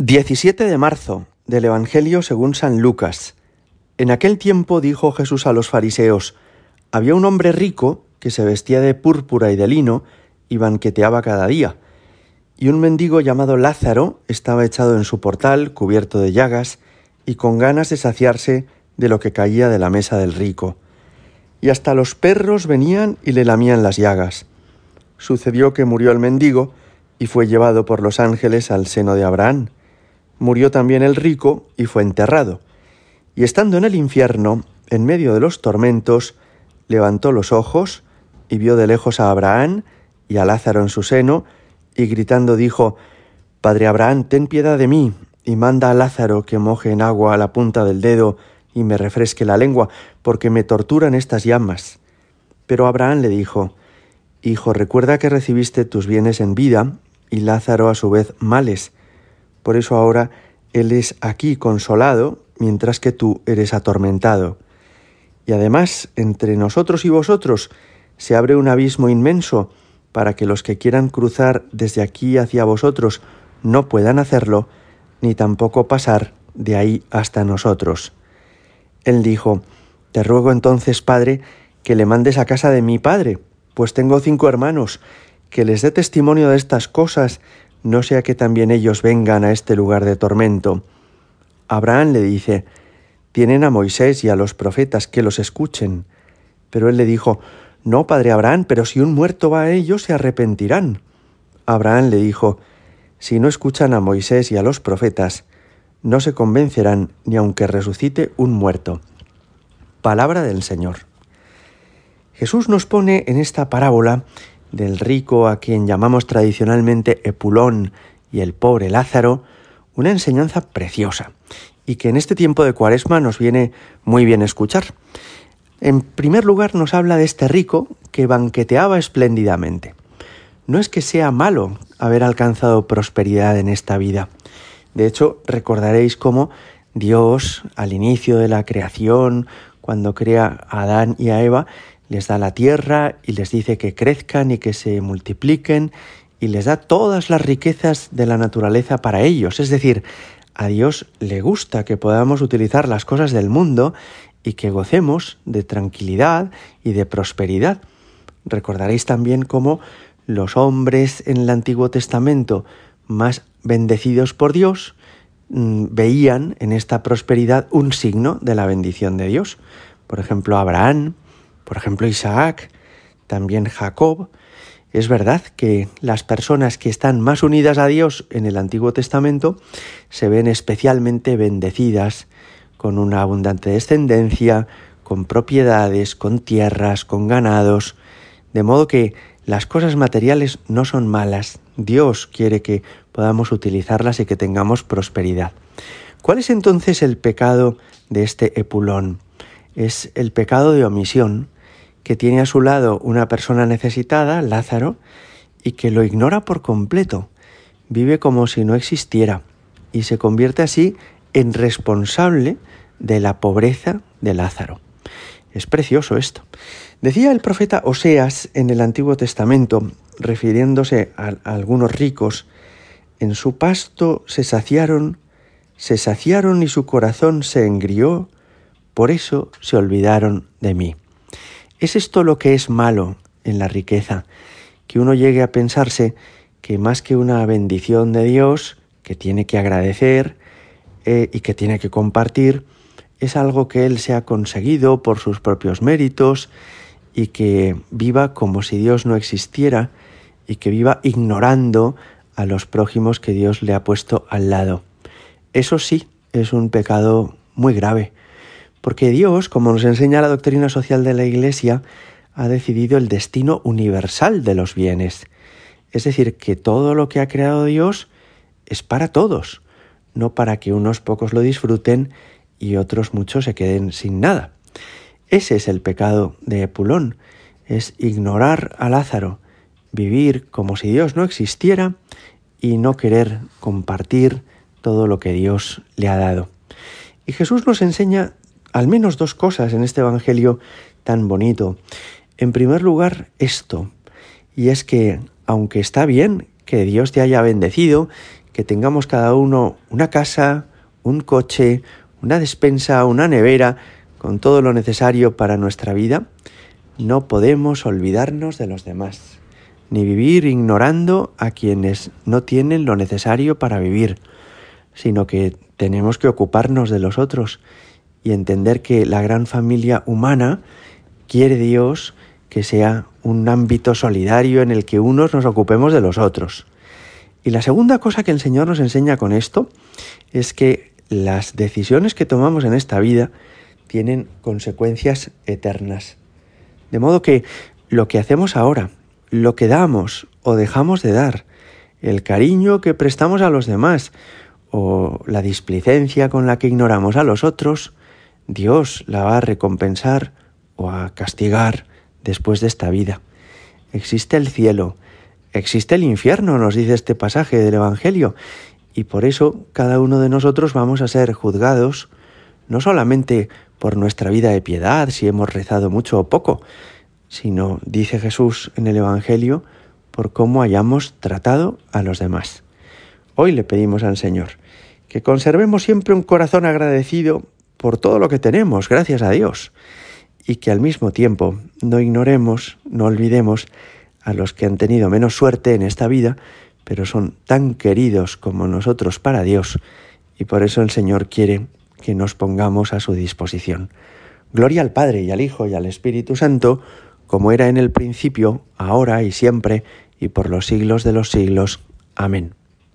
17 de marzo del Evangelio según San Lucas. En aquel tiempo dijo Jesús a los fariseos, había un hombre rico que se vestía de púrpura y de lino y banqueteaba cada día. Y un mendigo llamado Lázaro estaba echado en su portal, cubierto de llagas, y con ganas de saciarse de lo que caía de la mesa del rico. Y hasta los perros venían y le lamían las llagas. Sucedió que murió el mendigo y fue llevado por los ángeles al seno de Abraham murió también el rico y fue enterrado. Y estando en el infierno, en medio de los tormentos, levantó los ojos y vio de lejos a Abraham y a Lázaro en su seno, y gritando dijo, Padre Abraham, ten piedad de mí, y manda a Lázaro que moje en agua a la punta del dedo y me refresque la lengua, porque me torturan estas llamas. Pero Abraham le dijo, Hijo, recuerda que recibiste tus bienes en vida, y Lázaro a su vez males por eso ahora Él es aquí consolado, mientras que tú eres atormentado. Y además, entre nosotros y vosotros se abre un abismo inmenso para que los que quieran cruzar desde aquí hacia vosotros no puedan hacerlo, ni tampoco pasar de ahí hasta nosotros. Él dijo, Te ruego entonces, Padre, que le mandes a casa de mi Padre, pues tengo cinco hermanos, que les dé testimonio de estas cosas, no sea que también ellos vengan a este lugar de tormento. Abraham le dice, tienen a Moisés y a los profetas que los escuchen. Pero él le dijo, no, padre Abraham, pero si un muerto va a ellos, se arrepentirán. Abraham le dijo, si no escuchan a Moisés y a los profetas, no se convencerán ni aunque resucite un muerto. Palabra del Señor. Jesús nos pone en esta parábola del rico a quien llamamos tradicionalmente Epulón y el pobre Lázaro, una enseñanza preciosa y que en este tiempo de cuaresma nos viene muy bien escuchar. En primer lugar nos habla de este rico que banqueteaba espléndidamente. No es que sea malo haber alcanzado prosperidad en esta vida. De hecho, recordaréis cómo Dios, al inicio de la creación, cuando crea a Adán y a Eva, les da la tierra y les dice que crezcan y que se multipliquen y les da todas las riquezas de la naturaleza para ellos. Es decir, a Dios le gusta que podamos utilizar las cosas del mundo y que gocemos de tranquilidad y de prosperidad. Recordaréis también cómo los hombres en el Antiguo Testamento más bendecidos por Dios mm, veían en esta prosperidad un signo de la bendición de Dios. Por ejemplo, Abraham, por ejemplo, Isaac, también Jacob. Es verdad que las personas que están más unidas a Dios en el Antiguo Testamento se ven especialmente bendecidas, con una abundante descendencia, con propiedades, con tierras, con ganados, de modo que las cosas materiales no son malas. Dios quiere que podamos utilizarlas y que tengamos prosperidad. ¿Cuál es entonces el pecado de este Epulón? Es el pecado de omisión, que tiene a su lado una persona necesitada, Lázaro, y que lo ignora por completo, vive como si no existiera y se convierte así en responsable de la pobreza de Lázaro. Es precioso esto. Decía el profeta Oseas en el Antiguo Testamento, refiriéndose a, algunos ricos, en su pasto se saciaron, se saciaron y su corazón se engrió, por eso se olvidaron de mí. ¿Es esto lo que es malo en la riqueza? Que uno llegue a pensarse que más que una bendición de Dios, que tiene que agradecer eh, y que tiene que compartir, es algo que Él se ha conseguido por sus propios méritos y que viva como si Dios no existiera y que viva ignorando a los prójimos que Dios le ha puesto al lado. Eso sí es un pecado muy grave, porque Dios, como nos enseña la doctrina social de la Iglesia, ha decidido el destino universal de los bienes. Es decir, que todo lo que ha creado Dios es para todos, no para que unos pocos lo disfruten y otros muchos se queden sin nada. Ese es el pecado de Epulón, es ignorar a Lázaro, vivir como si Dios no existiera y no querer compartir todo lo que Dios le ha dado. Y Jesús nos enseña al menos dos cosas en este Evangelio tan bonito. En primer lugar, esto, y es que, aunque está bien que Dios te haya bendecido, que tengamos cada uno una casa, un coche, una despensa, una nevera, con todo lo necesario para nuestra vida, no podemos olvidarnos de los demás, ni vivir ignorando a quienes no tienen lo necesario para vivir, sino que tenemos que ocuparnos de los otros y entender que la gran familia humana quiere Dios que sea un ámbito solidario en el que unos nos ocupemos de los otros. Y la segunda cosa que el Señor nos enseña con esto es que las decisiones que tomamos en esta vida tienen consecuencias eternas. De modo que lo que hacemos ahora, lo que damos o dejamos de dar, el cariño que prestamos a los demás o la displicencia con la que ignoramos a los otros, Dios la va a recompensar o a castigar después de esta vida. Existe el cielo, existe el infierno, nos dice este pasaje del Evangelio, y por eso cada uno de nosotros vamos a ser juzgados no solamente por nuestra vida de piedad, si hemos rezado mucho o poco, sino, dice Jesús en el Evangelio, por cómo hayamos tratado a los demás. Hoy le pedimos al Señor que conservemos siempre un corazón agradecido por todo lo que tenemos, gracias a Dios, y que al mismo tiempo no ignoremos, no olvidemos a los que han tenido menos suerte en esta vida, pero son tan queridos como nosotros para Dios, y por eso el Señor quiere que nos pongamos a su disposición. Gloria al Padre y al Hijo y al Espíritu Santo, como era en el principio, ahora y siempre, y por los siglos de los siglos. Amén.